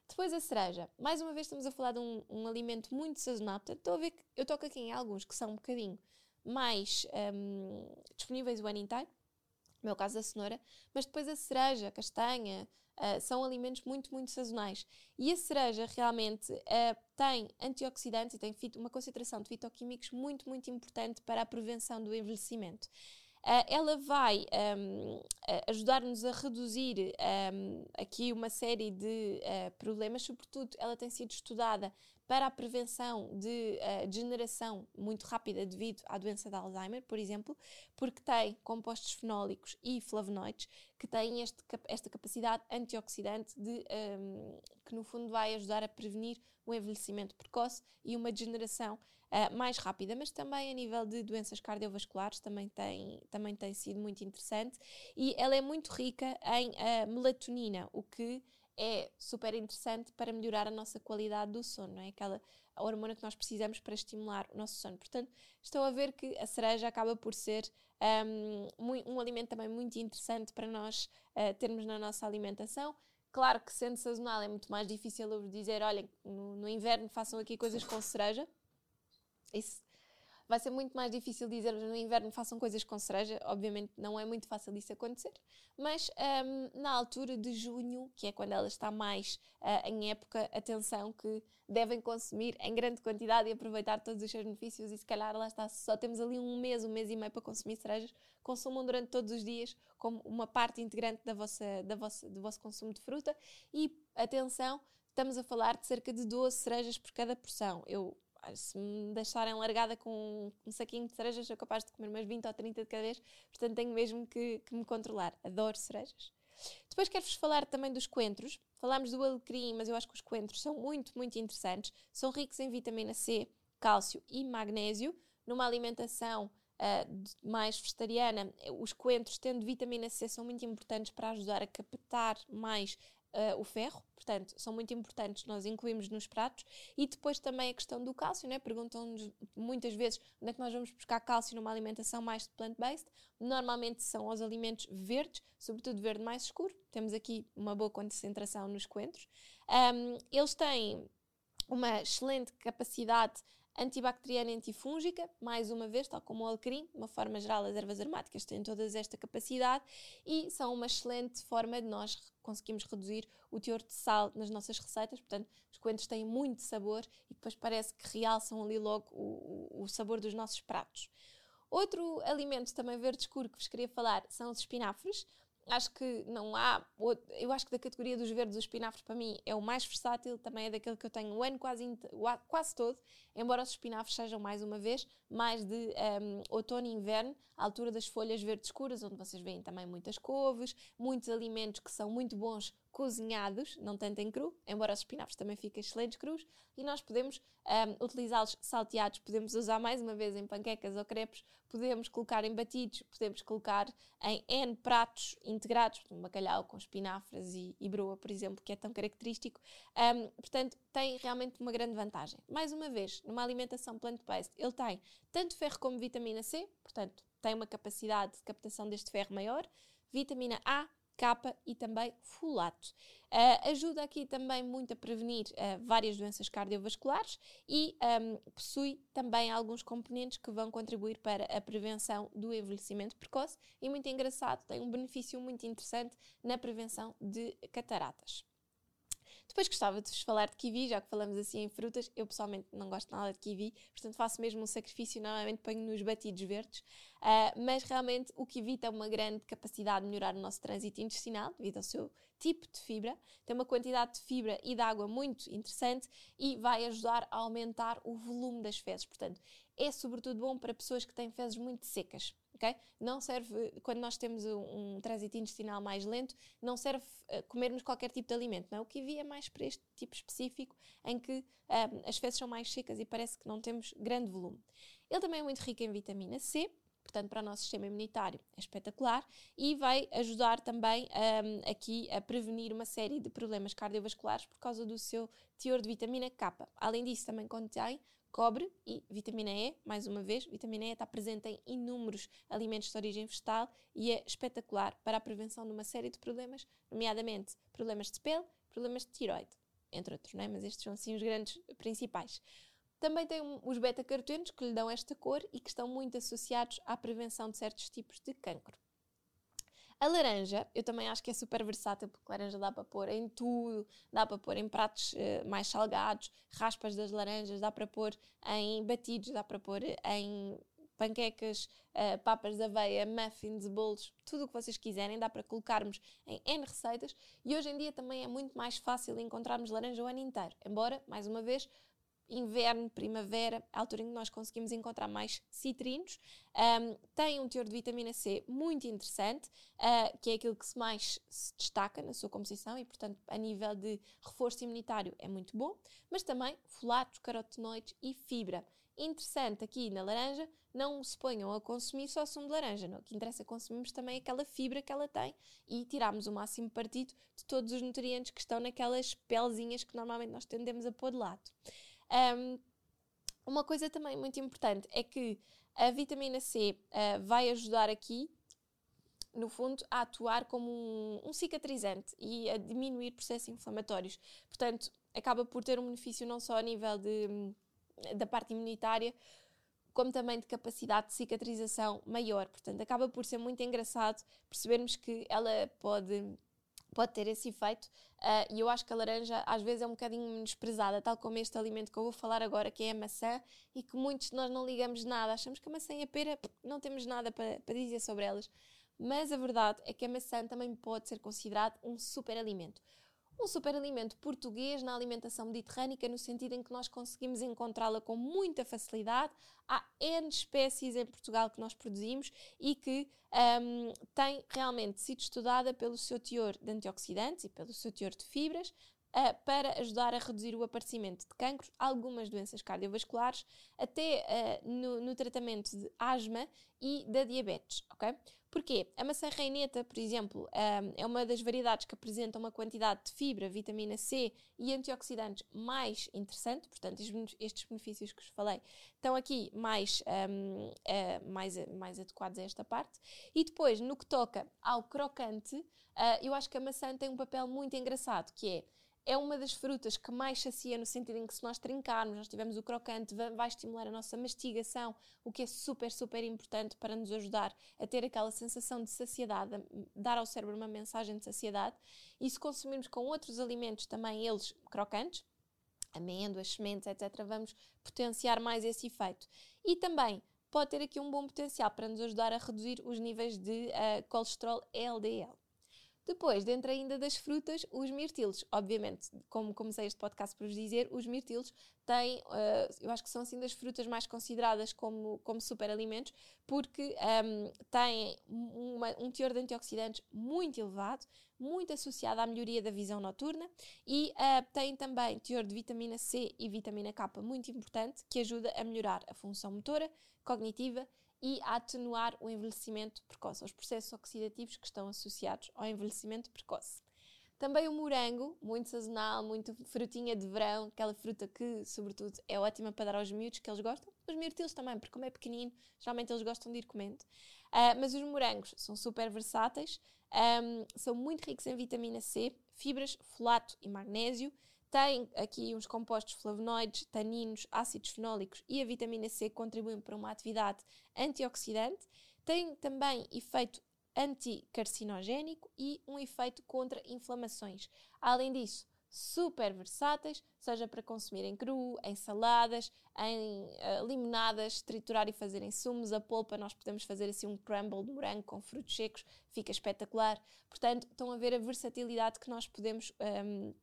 Depois a cereja. Mais uma vez estamos a falar de um, um alimento muito sazonal. Portanto, estou a ver que eu toco aqui em alguns que são um bocadinho mais um, disponíveis o ano inteiro. No meu caso, a cenoura. Mas depois a cereja, a castanha, uh, são alimentos muito, muito sazonais. E a cereja realmente uh, tem antioxidantes e tem uma concentração de fitoquímicos muito, muito importante para a prevenção do envelhecimento. Uh, ela vai um, ajudar-nos a reduzir um, aqui uma série de problemas, sobretudo ela tem sido estudada para a prevenção de uh, degeneração muito rápida devido à doença de Alzheimer, por exemplo, porque tem compostos fenólicos e flavonoides que têm este, esta capacidade antioxidante de, um, que no fundo vai ajudar a prevenir o envelhecimento precoce e uma degeneração uh, mais rápida, mas também a nível de doenças cardiovasculares também tem, também tem sido muito interessante e ela é muito rica em uh, melatonina, o que é super interessante para melhorar a nossa qualidade do sono, não é? Aquela hormona que nós precisamos para estimular o nosso sono. Portanto, estou a ver que a cereja acaba por ser um, um alimento também muito interessante para nós uh, termos na nossa alimentação. Claro que sendo sazonal é muito mais difícil eu dizer, olhem, no, no inverno façam aqui coisas com cereja. Isso vai ser muito mais difícil dizer no inverno façam coisas com cereja, obviamente não é muito fácil isso acontecer, mas um, na altura de junho, que é quando ela está mais uh, em época, atenção que devem consumir em grande quantidade e aproveitar todos os seus benefícios e se calhar lá está, só temos ali um mês, um mês e meio para consumir cerejas, consumam durante todos os dias como uma parte integrante da vossa, da vossa, do vosso consumo de fruta. E atenção, estamos a falar de cerca de 12 cerejas por cada porção. Eu se me deixarem largada com um saquinho de cerejas, sou capaz de comer umas 20 ou 30 de cada vez, portanto tenho mesmo que, que me controlar. Adoro cerejas. Depois quero-vos falar também dos coentros. Falámos do alecrim, mas eu acho que os coentros são muito, muito interessantes. São ricos em vitamina C, cálcio e magnésio. Numa alimentação uh, mais vegetariana, os coentros, tendo vitamina C, são muito importantes para ajudar a captar mais uh, o ferro, portanto, são muito importantes, nós incluímos nos pratos. E depois também a questão do cálcio, né? perguntam-nos muitas vezes onde é que nós vamos buscar cálcio numa alimentação mais plant-based. Normalmente são os alimentos verdes, sobretudo verde mais escuro. Temos aqui uma boa concentração nos coentros. Um, eles têm uma excelente capacidade antibacteriana e antifúngica, mais uma vez, tal como o alecrim, de uma forma geral, as ervas aromáticas têm todas esta capacidade e são uma excelente forma de nós conseguirmos reduzir o teor de sal nas nossas receitas. Portanto, os coentros têm muito sabor e depois parece que realçam ali logo o, o, sabor dos nossos pratos. Outro alimento também verde escuro que vos queria falar são os espinafres acho que não há. Eu acho que da categoria dos verdes, os espinafres para mim é o mais versátil, também é daquele que eu tenho o ano quase, quase todo, embora os espinafres sejam mais uma vez mais de um, outono e inverno, à altura das folhas verdes escuras, onde vocês veem também muitas couves, muitos alimentos que são muito bons cozinhados, não tanto em cru, embora os espinafres também fiquem excelentes crus, e nós podemos um, utilizá-los salteados, podemos usar mais uma vez em panquecas ou crepes, podemos colocar em batidos, podemos colocar em N pratos integrados, um bacalhau com espinafres e, e broa, por exemplo, que é tão característico. Um, portanto, tem realmente uma grande vantagem. Mais uma vez, numa alimentação plant-based, ele tem tanto ferro como vitamina C, portanto, tem uma capacidade de captação deste ferro maior, vitamina A, capa e também folato. Uh, ajuda aqui também muito a prevenir uh, várias doenças cardiovasculares e um, possui também alguns componentes que vão contribuir para a prevenção do envelhecimento precoce e muito engraçado, tem um benefício muito interessante na prevenção de cataratas. Depois gostava de vos falar de kiwi, já que falamos assim em frutas. Eu pessoalmente não gosto nada de kiwi, portanto faço mesmo um sacrifício, normalmente ponho nos batidos verdes. Uh, mas realmente o kiwi tem uma grande capacidade de melhorar o nosso trânsito intestinal, devido ao seu tipo de fibra. Tem uma quantidade de fibra e de água muito interessante e vai ajudar a aumentar o volume das fezes. Portanto, é sobretudo bom para pessoas que têm fezes muito secas. Okay? Não serve, quando nós temos um, um trânsito intestinal mais lento, não serve uh, comermos qualquer tipo de alimento. Não é? O kiwi é mais para este tipo específico, em que um, as fezes são mais secas e parece que não temos grande volume. Ele também é muito rico em vitamina C, portanto, para o nosso sistema imunitário é espetacular e vai ajudar também um, aqui a prevenir uma série de problemas cardiovasculares por causa do seu teor de vitamina K. Além disso, também contém cobre e vitamina E, mais uma vez, vitamina E está presente em inúmeros alimentos de origem vegetal e é espetacular para a prevenção de uma série de problemas, nomeadamente problemas de pele, problemas de tiroide, entre outros, não é? mas estes são sim os grandes principais. Também tem os beta-carotenos que lhe dão esta cor e que estão muito associados à prevenção de certos tipos de cancro. A laranja, eu também acho que é super versátil, porque laranja dá para pôr em tudo, dá para pôr em pratos uh, mais salgados, raspas das laranjas, dá para pôr em batidos, dá para pôr em panquecas, uh, papas de aveia, muffins, bolos, tudo o que vocês quiserem, dá para colocarmos em N receitas. E hoje em dia também é muito mais fácil encontrarmos laranja o ano inteiro, embora, mais uma vez, inverno, primavera, altura em que nós conseguimos encontrar mais citrinos. Um, tem um teor de vitamina C muito interessante, uh, que é aquilo que mais se destaca na sua composição e, portanto, a nível de reforço imunitário é muito bom, mas também folatos, carotenoides e fibra. Interessante aqui na laranja, não se ponham a consumir só sumo de laranja, não. o que interessa é consumirmos também aquela fibra que ela tem e tirarmos o máximo partido de todos os nutrientes que estão naquelas pelzinhas que normalmente nós tendemos a pôr de lado. Um, uma coisa também muito importante é que a vitamina C uh, vai ajudar aqui, no fundo, a atuar como um, um, cicatrizante e a diminuir processos inflamatórios. Portanto, acaba por ter um benefício não só a nível de, da parte imunitária, como também de capacidade de cicatrização maior. Portanto, acaba por ser muito engraçado percebermos que ela pode pode ter esse efeito uh, e eu acho que a laranja às vezes é um bocadinho menosprezada, tal como este alimento que eu vou falar agora, que é a maçã, e que muitos de nós não ligamos nada, achamos que a maçã e a pera não temos nada para, para dizer sobre elas. Mas a verdade é que a maçã também pode ser considerado um super alimento um superalimento português na alimentação mediterrânica, no sentido em que nós conseguimos encontrá-la com muita facilidade. Há N espécies em Portugal que nós produzimos e que um, tem realmente sido estudada pelo seu teor de antioxidantes e pelo seu teor de fibras, Uh, para ajudar a reduzir o aparecimento de cancros, algumas doenças cardiovasculares, até uh, no, no, tratamento de asma e da diabetes, ok? Porquê? A maçã reineta, por exemplo, é uma das variedades que apresenta uma quantidade de fibra, vitamina C e antioxidantes mais interessante, portanto, estes benefícios que vos falei estão aqui mais, um, uh, mais, mais adequados a esta parte. E depois, no que toca ao crocante, eu acho que a maçã tem um papel muito engraçado, que é é uma das frutas que mais sacia no sentido em que se nós trincarmos, nós tivermos o crocante, vai estimular a nossa mastigação, o que é super, super importante para nos ajudar a ter aquela sensação de saciedade, dar ao cérebro uma mensagem de saciedade. E se consumirmos com outros alimentos também eles crocantes, amêndoas, sementes, etc., vamos potenciar mais esse efeito. E também pode ter aqui um bom potencial para nos ajudar a reduzir os níveis de uh, colesterol LDL. Depois, dentro ainda das frutas, os mirtilos. Obviamente, como comecei este podcast por vos dizer, os mirtilos têm, uh, eu acho que são assim das frutas mais consideradas como, como superalimentos, porque um, têm uma, um teor de antioxidantes muito elevado, muito associado à melhoria da visão noturna e uh, têm também teor de vitamina C e vitamina K muito importante, que ajuda a melhorar a função motora, cognitiva e atenuar o envelhecimento precoce, os processos oxidativos que estão associados ao envelhecimento precoce. Também o morango, muito sazonal, muito frutinha de verão, aquela fruta que, sobretudo, é ótima para dar aos miúdos que eles gostam. Os mirtilos também, porque como é pequenino, geralmente eles gostam de ir comendo. Uh, mas os morangos são super versáteis, um, são muito ricos em vitamina C, fibras, folato e magnésio, tem aqui uns compostos flavonoides, taninos, ácidos fenólicos e a vitamina C que contribuem para uma atividade antioxidante. Tem também efeito anticarcinogénico e um efeito contra inflamações. Além disso, super versáteis, seja para consumir em cru, em saladas, em uh, limonadas, triturar e fazer em sumos. A polpa nós podemos fazer assim um crumble de morango com frutos secos, fica espetacular. Portanto, estão a ver a versatilidade que nós podemos um,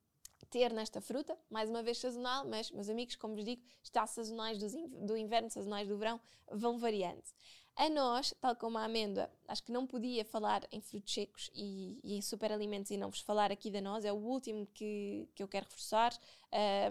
ter nesta fruta, mais uma vez sazonal, mas, meus amigos, como vos digo, está sazonais do inverno, sazonais do verão, vão variando. A nós, tal como a amêndoa, acho que não podia falar em frutos secos e, e em superalimentos e não vos falar aqui da noz, é o último que, que eu quero reforçar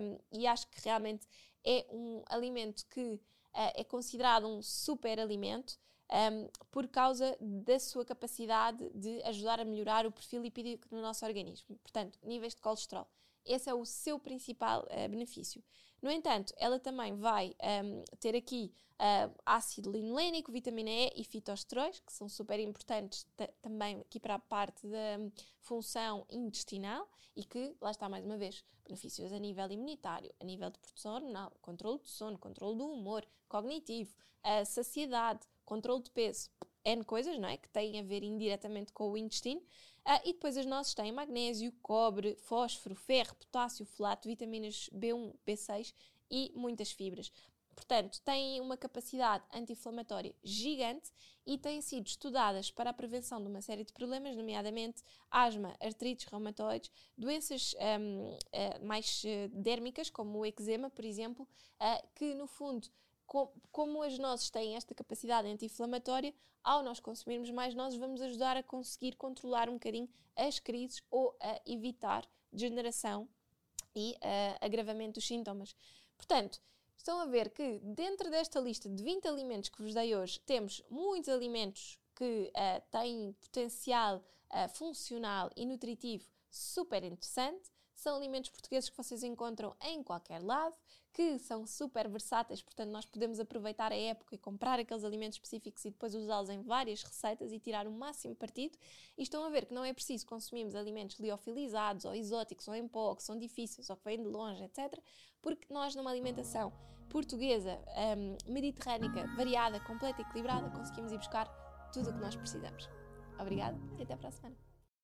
um, e acho que realmente é um alimento que uh, é considerado um superalimento um, por causa da sua capacidade de ajudar a melhorar o perfil lipídico no nosso organismo. Portanto, níveis de colesterol. Esse é o seu principal uh, benefício. No entanto, ela também vai um, ter aqui uh, ácido linolénico, vitamina E e fitosteróis, que são super importantes também aqui para a parte da um, função intestinal e que, lá está mais uma vez, benefícios a nível imunitário, a nível de produção hormonal, controle do sono, controle do humor, cognitivo, a saciedade, controle de peso. N coisas, não é? Que têm a ver indiretamente com o intestino. Uh, e depois as nossas têm magnésio, cobre, fósforo, ferro, potássio, folato, vitaminas B1, B6 e muitas fibras. Portanto, têm uma capacidade anti-inflamatória gigante e têm sido estudadas para a prevenção de uma série de problemas, nomeadamente asma, artrites reumatoides, doenças um, uh, ah, mais uh, dérmicas, como o eczema, por exemplo, uh, que no fundo como as nozes têm esta capacidade anti-inflamatória, ao nós consumirmos mais nozes, vamos ajudar a conseguir controlar um bocadinho as crises ou a evitar degeneração e uh, agravamento dos sintomas. Portanto, estão a ver que dentro desta lista de 20 alimentos que vos dei hoje, temos muitos alimentos que uh, têm potencial uh, funcional e nutritivo super interessante são alimentos portugueses que vocês encontram em qualquer lado, que são super versáteis, portanto, nós podemos aproveitar a época e comprar aqueles alimentos específicos e depois usá-los em várias receitas e tirar o máximo partido. E estão a ver que não é preciso consumirmos alimentos liofilizados ou exóticos ou em pó, que são difíceis ou que vêm de longe, etc. Porque nós, numa alimentação portuguesa, um, mediterrânica, variada, completa e equilibrada, conseguimos ir buscar tudo o que nós precisamos. Obrigada e até para a semana.